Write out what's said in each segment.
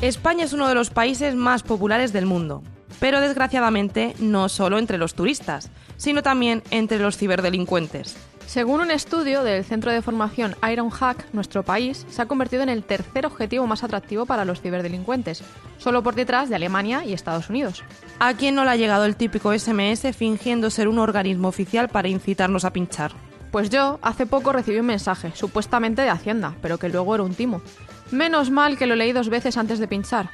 España es uno de los países más populares del mundo, pero desgraciadamente no solo entre los turistas, sino también entre los ciberdelincuentes. Según un estudio del Centro de Formación Ironhack, nuestro país se ha convertido en el tercer objetivo más atractivo para los ciberdelincuentes, solo por detrás de Alemania y Estados Unidos. ¿A quién no le ha llegado el típico SMS fingiendo ser un organismo oficial para incitarnos a pinchar? Pues yo hace poco recibí un mensaje, supuestamente de Hacienda, pero que luego era un timo. Menos mal que lo leí dos veces antes de pinchar.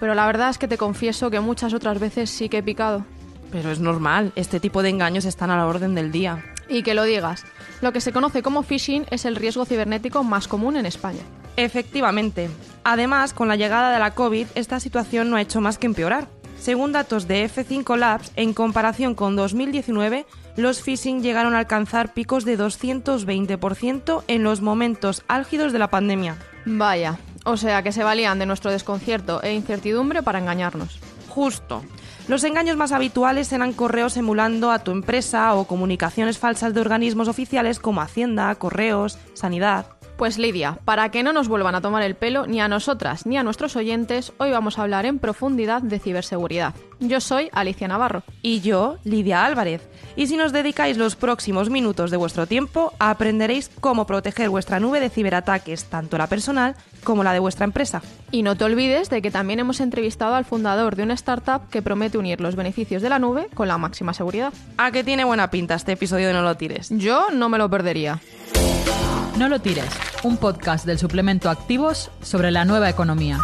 Pero la verdad es que te confieso que muchas otras veces sí que he picado. Pero es normal, este tipo de engaños están a la orden del día. Y que lo digas. Lo que se conoce como phishing es el riesgo cibernético más común en España. Efectivamente. Además, con la llegada de la COVID, esta situación no ha hecho más que empeorar. Según datos de F5 Labs, en comparación con 2019, los phishing llegaron a alcanzar picos de 220% en los momentos álgidos de la pandemia. Vaya, o sea que se valían de nuestro desconcierto e incertidumbre para engañarnos. Justo. Los engaños más habituales eran correos emulando a tu empresa o comunicaciones falsas de organismos oficiales como Hacienda, Correos, Sanidad. Pues Lidia, para que no nos vuelvan a tomar el pelo ni a nosotras ni a nuestros oyentes, hoy vamos a hablar en profundidad de ciberseguridad. Yo soy Alicia Navarro. Y yo, Lidia Álvarez. Y si nos dedicáis los próximos minutos de vuestro tiempo, aprenderéis cómo proteger vuestra nube de ciberataques, tanto la personal como la de vuestra empresa. Y no te olvides de que también hemos entrevistado al fundador de una startup que promete unir los beneficios de la nube con la máxima seguridad. ¿A que tiene buena pinta este episodio de No lo tires? Yo no me lo perdería. No lo tires, un podcast del suplemento Activos sobre la nueva economía.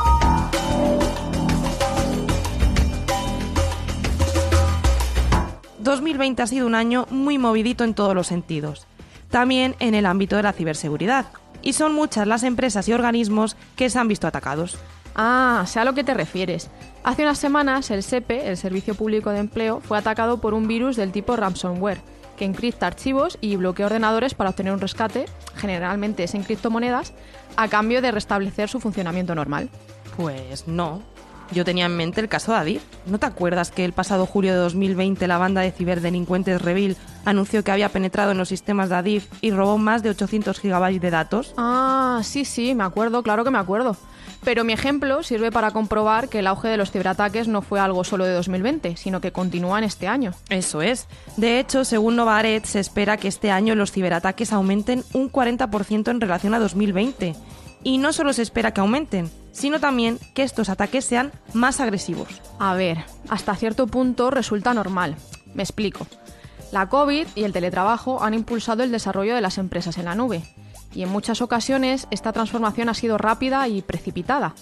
...2020 ha sido un año muy movidito en todos los sentidos. También en el ámbito de la ciberseguridad. Y son muchas las empresas y organismos que se han visto atacados. Ah, sé a lo que te refieres. Hace unas semanas el SEPE, el Servicio Público de Empleo, fue atacado por un virus del tipo ransomware, que encripta archivos y bloquea ordenadores para obtener un rescate, generalmente es en criptomonedas, a cambio de restablecer su funcionamiento normal. Pues no. Yo tenía en mente el caso de Adif. ¿No te acuerdas que el pasado julio de 2020 la banda de ciberdelincuentes Revil anunció que había penetrado en los sistemas de Adif y robó más de 800 gigabytes de datos? Ah, sí, sí, me acuerdo, claro que me acuerdo. Pero mi ejemplo sirve para comprobar que el auge de los ciberataques no fue algo solo de 2020, sino que continúa en este año. Eso es. De hecho, según Novaret, se espera que este año los ciberataques aumenten un 40% en relación a 2020. Y no solo se espera que aumenten, sino también que estos ataques sean más agresivos. A ver, hasta cierto punto resulta normal. Me explico. La COVID y el teletrabajo han impulsado el desarrollo de las empresas en la nube, y en muchas ocasiones esta transformación ha sido rápida y precipitada,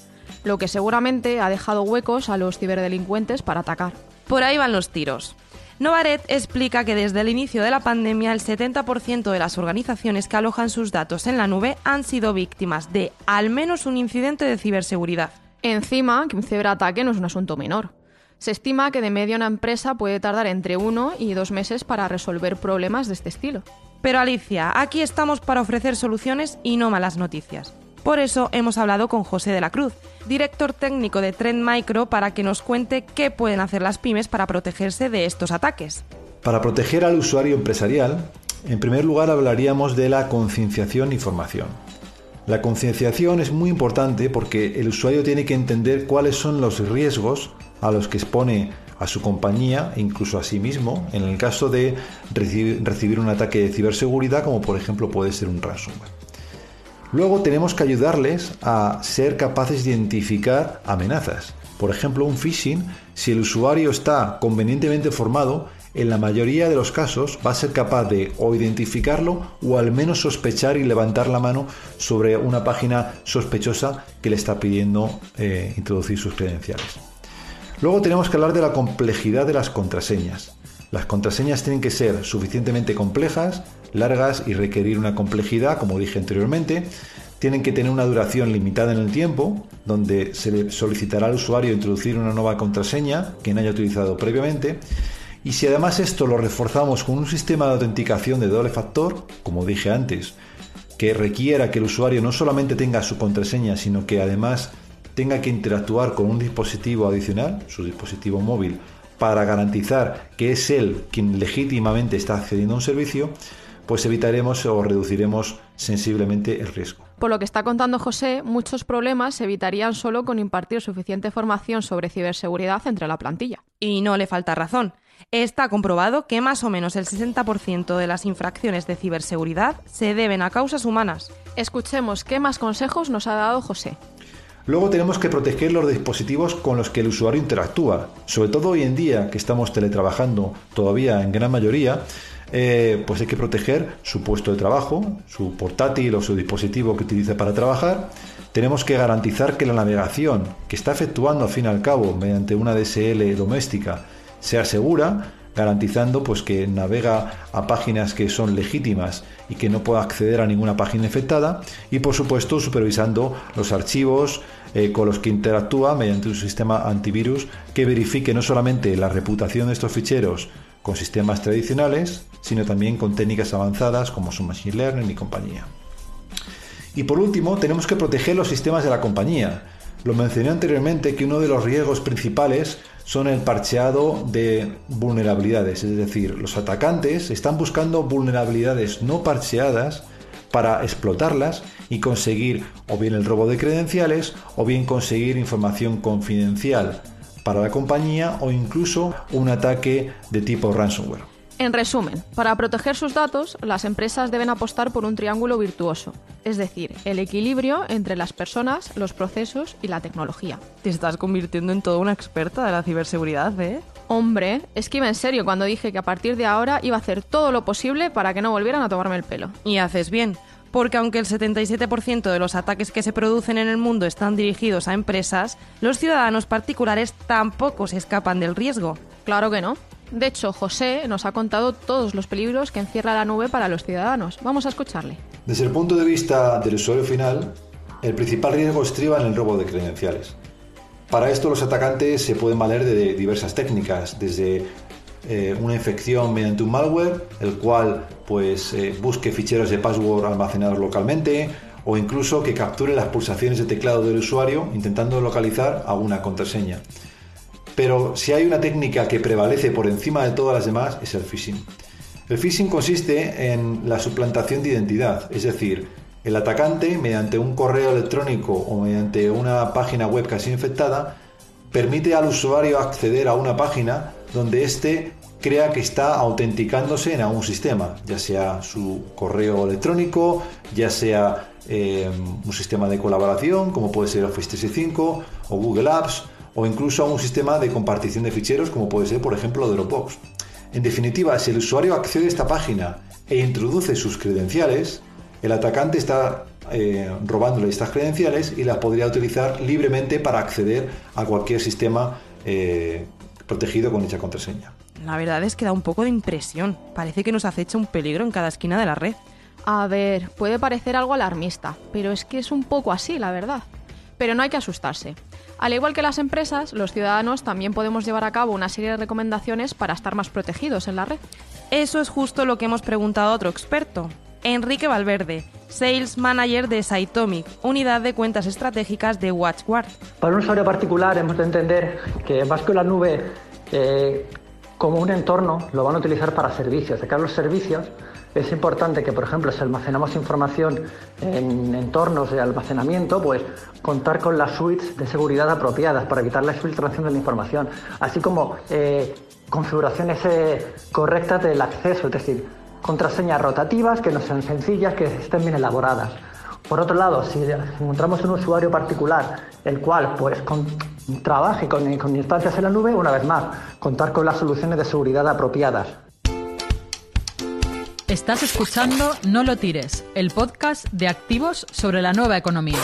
lo que seguramente ha dejado huecos a los ciberdelincuentes para atacar. Por ahí van los tiros. Novaret explica que desde el inicio de la pandemia el 70% de las organizaciones que alojan sus datos en la nube han sido víctimas de al menos un incidente de ciberseguridad. Encima, que un ciberataque no es un asunto menor. Se estima que de media una empresa puede tardar entre uno y dos meses para resolver problemas de este estilo. Pero Alicia, aquí estamos para ofrecer soluciones y no malas noticias. Por eso hemos hablado con José de la Cruz, director técnico de Trend Micro, para que nos cuente qué pueden hacer las pymes para protegerse de estos ataques. Para proteger al usuario empresarial, en primer lugar hablaríamos de la concienciación y formación. La concienciación es muy importante porque el usuario tiene que entender cuáles son los riesgos a los que expone a su compañía e incluso a sí mismo en el caso de recibir, un ataque de ciberseguridad como por ejemplo puede ser un ransomware. Luego tenemos que ayudarles a ser capaces de identificar amenazas. Por ejemplo, un phishing, si el usuario está convenientemente formado, en la mayoría de los casos va a ser capaz de o identificarlo o al menos sospechar y levantar la mano sobre una página sospechosa que le está pidiendo eh, introducir sus credenciales. Luego tenemos que hablar de la complejidad de las contraseñas. Las contraseñas tienen que ser suficientemente complejas, largas y requerir una complejidad, como dije anteriormente. Tienen que tener una duración limitada en el tiempo, donde se le solicitará al usuario introducir una nueva contraseña que no haya utilizado previamente. Y si además esto lo reforzamos con un sistema de autenticación de doble factor, como dije antes, que requiera que el usuario no solamente tenga su contraseña, sino que además tenga que interactuar con un dispositivo adicional, su dispositivo móvil, para garantizar que es él quien legítimamente está accediendo a un servicio, pues evitaremos o reduciremos sensiblemente el riesgo. Por lo que está contando José, muchos problemas se evitarían solo con impartir suficiente formación sobre ciberseguridad entre la plantilla. Y no le falta razón. Está comprobado que más o menos el 60% de las infracciones de ciberseguridad se deben a causas humanas. Escuchemos qué más consejos nos ha dado José. Luego tenemos que proteger los dispositivos con los que el usuario interactúa. Sobre todo hoy en día que estamos teletrabajando todavía en gran mayoría, eh, pues hay que proteger su puesto de trabajo, su portátil o su dispositivo que utilice para trabajar. Tenemos que garantizar que la navegación que está efectuando al fin y al cabo mediante una DSL doméstica sea segura, garantizando pues que navega a páginas que son legítimas y que no pueda acceder a ninguna página infectada y por supuesto supervisando los archivos eh, con los que interactúa mediante un sistema antivirus que verifique no solamente la reputación de estos ficheros con sistemas tradicionales, sino también con técnicas avanzadas como su machine learning y compañía. Y por último, tenemos que proteger los sistemas de la compañía. Lo mencioné anteriormente que uno de los riesgos principales son el parcheado de vulnerabilidades, es decir, los atacantes están buscando vulnerabilidades no parcheadas para explotarlas y conseguir o bien el robo de credenciales o bien conseguir información confidencial para la compañía o incluso un ataque de tipo ransomware. En resumen, para proteger sus datos, las empresas deben apostar por un triángulo virtuoso, es decir, el equilibrio entre las personas, los procesos y la tecnología. Te estás convirtiendo en toda una experta de la ciberseguridad, ¿eh? Hombre, es que iba en serio cuando dije que a partir de ahora iba a hacer todo lo posible para que no volvieran a tomarme el pelo. Y haces bien, porque aunque el 77% de los ataques que se producen en el mundo están dirigidos a empresas, los ciudadanos particulares tampoco se escapan del riesgo. Claro que no. De hecho, José nos ha contado todos los peligros que encierra la nube para los ciudadanos. Vamos a escucharle. Desde el punto de vista del usuario final, el principal riesgo estriba en el robo de credenciales. Para esto los atacantes se pueden valer de diversas técnicas, desde eh, una infección mediante un malware, el cual pues eh, busque ficheros de password almacenados localmente, o incluso que capture las pulsaciones de teclado del usuario intentando localizar alguna contraseña. Pero si hay una técnica que prevalece por encima de todas las demás es el phishing. El phishing consiste en la suplantación de identidad, es decir, el atacante, mediante un correo electrónico o mediante una página web casi infectada, permite al usuario acceder a una página donde éste crea que está autenticándose en algún sistema, ya sea su correo electrónico, ya sea eh, un sistema de colaboración como puede ser Office 365 o Google Apps o incluso un sistema de compartición de ficheros como puede ser por ejemplo Dropbox. En definitiva, si el usuario accede a esta página e introduce sus credenciales, el atacante está eh, robándole estas credenciales y las podría utilizar libremente para acceder a cualquier sistema eh, protegido con dicha contraseña. La verdad es que da un poco de impresión. Parece que nos acecha un peligro en cada esquina de la red. A ver, puede parecer algo alarmista, pero es que es un poco así, la verdad. Pero no hay que asustarse. Al igual que las empresas, los ciudadanos también podemos llevar a cabo una serie de recomendaciones para estar más protegidos en la red. Eso es justo lo que hemos preguntado a otro experto, Enrique Valverde, Sales Manager de Saitomic, unidad de cuentas estratégicas de WatchGuard. Para un usuario particular hemos de entender que más que la nube eh, como un entorno lo van a utilizar para servicios. De cara a los servicios, es importante que, por ejemplo, si almacenamos información en entornos de almacenamiento, pues contar con las suites de seguridad apropiadas para evitar la filtración de la información, así como eh, configuraciones eh, correctas del acceso, es decir, contraseñas rotativas que no sean sencillas, que estén bien elaboradas. Por otro lado, si encontramos un usuario particular el cual pues trabaje con, con instancias en la nube, una vez más, contar con las soluciones de seguridad apropiadas. Estás escuchando No lo tires, el podcast de activos sobre la nueva economía.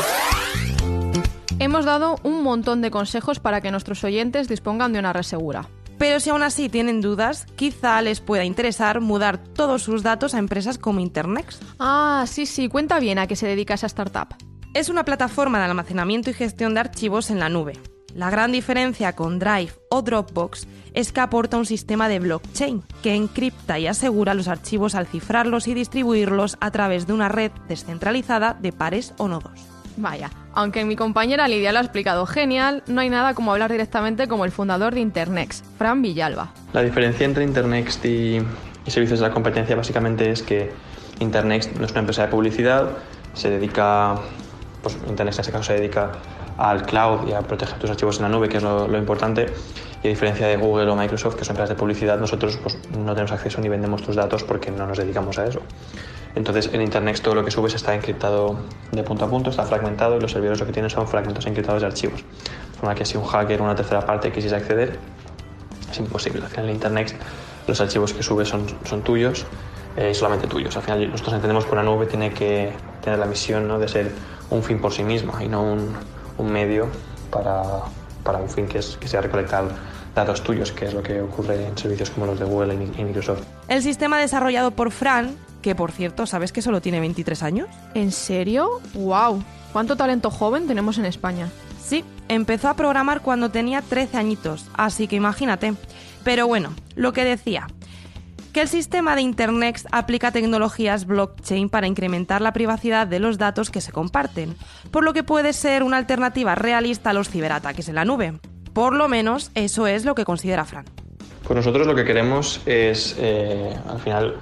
Hemos dado un montón de consejos para que nuestros oyentes dispongan de una red segura. Pero si aún así tienen dudas, quizá les pueda interesar mudar todos sus datos a empresas como Internext. Ah, sí, sí, cuenta bien a qué se dedica esa startup. Es una plataforma de almacenamiento y gestión de archivos en la nube. La gran diferencia con Drive o Dropbox es que aporta un sistema de blockchain que encripta y asegura los archivos al cifrarlos y distribuirlos a través de una red descentralizada de pares o nodos. Vaya, aunque mi compañera Lidia lo ha explicado genial, no hay nada como hablar directamente como el fundador de Internext, Fran Villalba. La diferencia entre Internext y, servicios de la competencia básicamente es que Internext no es una empresa de publicidad, se dedica, pues Internet en este caso se dedica al cloud y a proteger tus archivos en la nube, que es lo, lo importante. Y a diferencia de Google o Microsoft, que son empresas de publicidad, nosotros pues, no tenemos acceso ni vendemos tus datos porque no nos dedicamos a eso. Entonces en Internet todo lo que subes está encriptado de punto a punto, está fragmentado y los servidores lo que tienen son fragmentos encriptados de archivos. De forma que si un hacker o una tercera parte quisiese acceder, es imposible. Al final en Internet los archivos que subes son, son tuyos eh, y solamente tuyos. Al final nosotros entendemos que una nube tiene que tener la misión ¿no? de ser un fin por sí misma y no un, un medio para, para, un fin que, es, que sea recolectar datos tuyos, que es lo que ocurre en servicios como los de Google y Microsoft. El sistema desarrollado por Fran, que por cierto, ¿sabes que solo tiene 23 años? ¿En serio? ¡Wow! ¿Cuánto talento joven tenemos en España? Sí, empezó a programar cuando tenía 13 añitos, así que imagínate. Pero bueno, lo que decía, que el sistema de Internet aplica tecnologías blockchain para incrementar la privacidad de los datos que se comparten, por lo que puede ser una alternativa realista a los ciberataques en la nube. Por lo menos eso es lo que considera Fran. Pues nosotros lo que queremos es, eh, al final,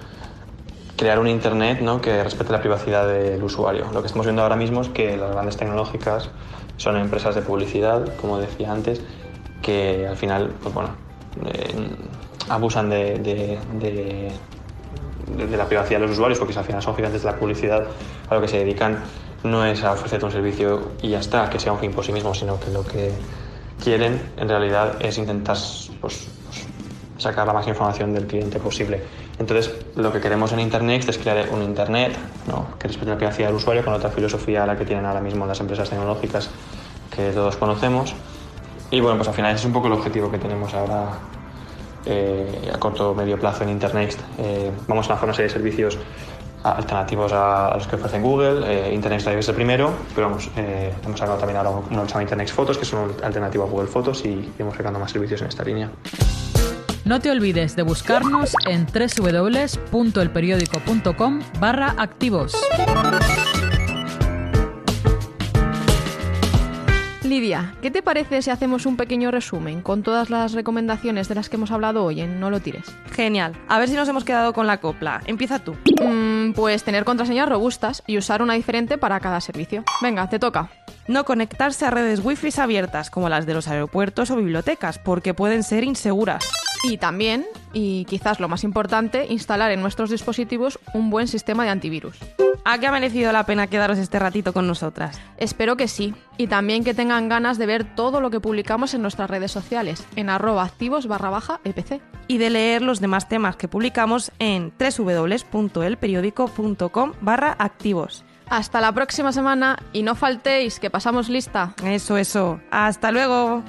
crear un Internet ¿no? que respete la privacidad del usuario. Lo que estamos viendo ahora mismo es que las grandes tecnológicas son empresas de publicidad, como decía antes, que al final, pues bueno, eh, abusan de, de, la privacidad de los usuarios, porque al final son gigantes de la publicidad, a lo que se dedican no es a ofrecerte un servicio y ya está, que sea un fin por sí mismo, sino que lo que quieren en realidad es intentar pues, pues, sacar la máxima información del cliente posible. Entonces, lo que queremos en Internet es crear un Internet que respete la privacidad del usuario con otra filosofía a la que tienen ahora mismo las empresas tecnológicas que todos conocemos. Y bueno, pues al final ese es un poco el objetivo que tenemos ahora eh, a corto o medio plazo en Internet. Eh, vamos a lanzar una serie de servicios alternativos a, los que ofrecen Google. Eh, Internet Live es el primero, pero vamos, eh, hemos sacado también ahora uno que se Internet Fotos, que es un alternativo a Google Fotos y hemos sacando más servicios en esta línea. No te olvides de buscarnos en www.elperiódico.com barra activos. Lidia, ¿qué te parece si hacemos un pequeño resumen con todas las recomendaciones de las que hemos hablado hoy en No lo tires? Genial. A ver si nos hemos quedado con la copla. Empieza tú. Mm, pues tener contraseñas robustas y usar una diferente para cada servicio. Venga, te toca. No conectarse a redes wifi abiertas como las de los aeropuertos o bibliotecas, porque pueden ser inseguras. Y también, y quizás lo más importante, instalar en nuestros dispositivos un buen sistema de antivirus. ¿A qué ha merecido la pena quedaros este ratito con nosotras? Espero que sí. Y también que tengan ganas de ver todo lo que publicamos en nuestras redes sociales, en arroba activos barra baja EPC. Y de leer los demás temas que publicamos en www.elperiódico.com barra activos. Hasta la próxima semana y no faltéis, que pasamos lista. Eso, eso. Hasta luego.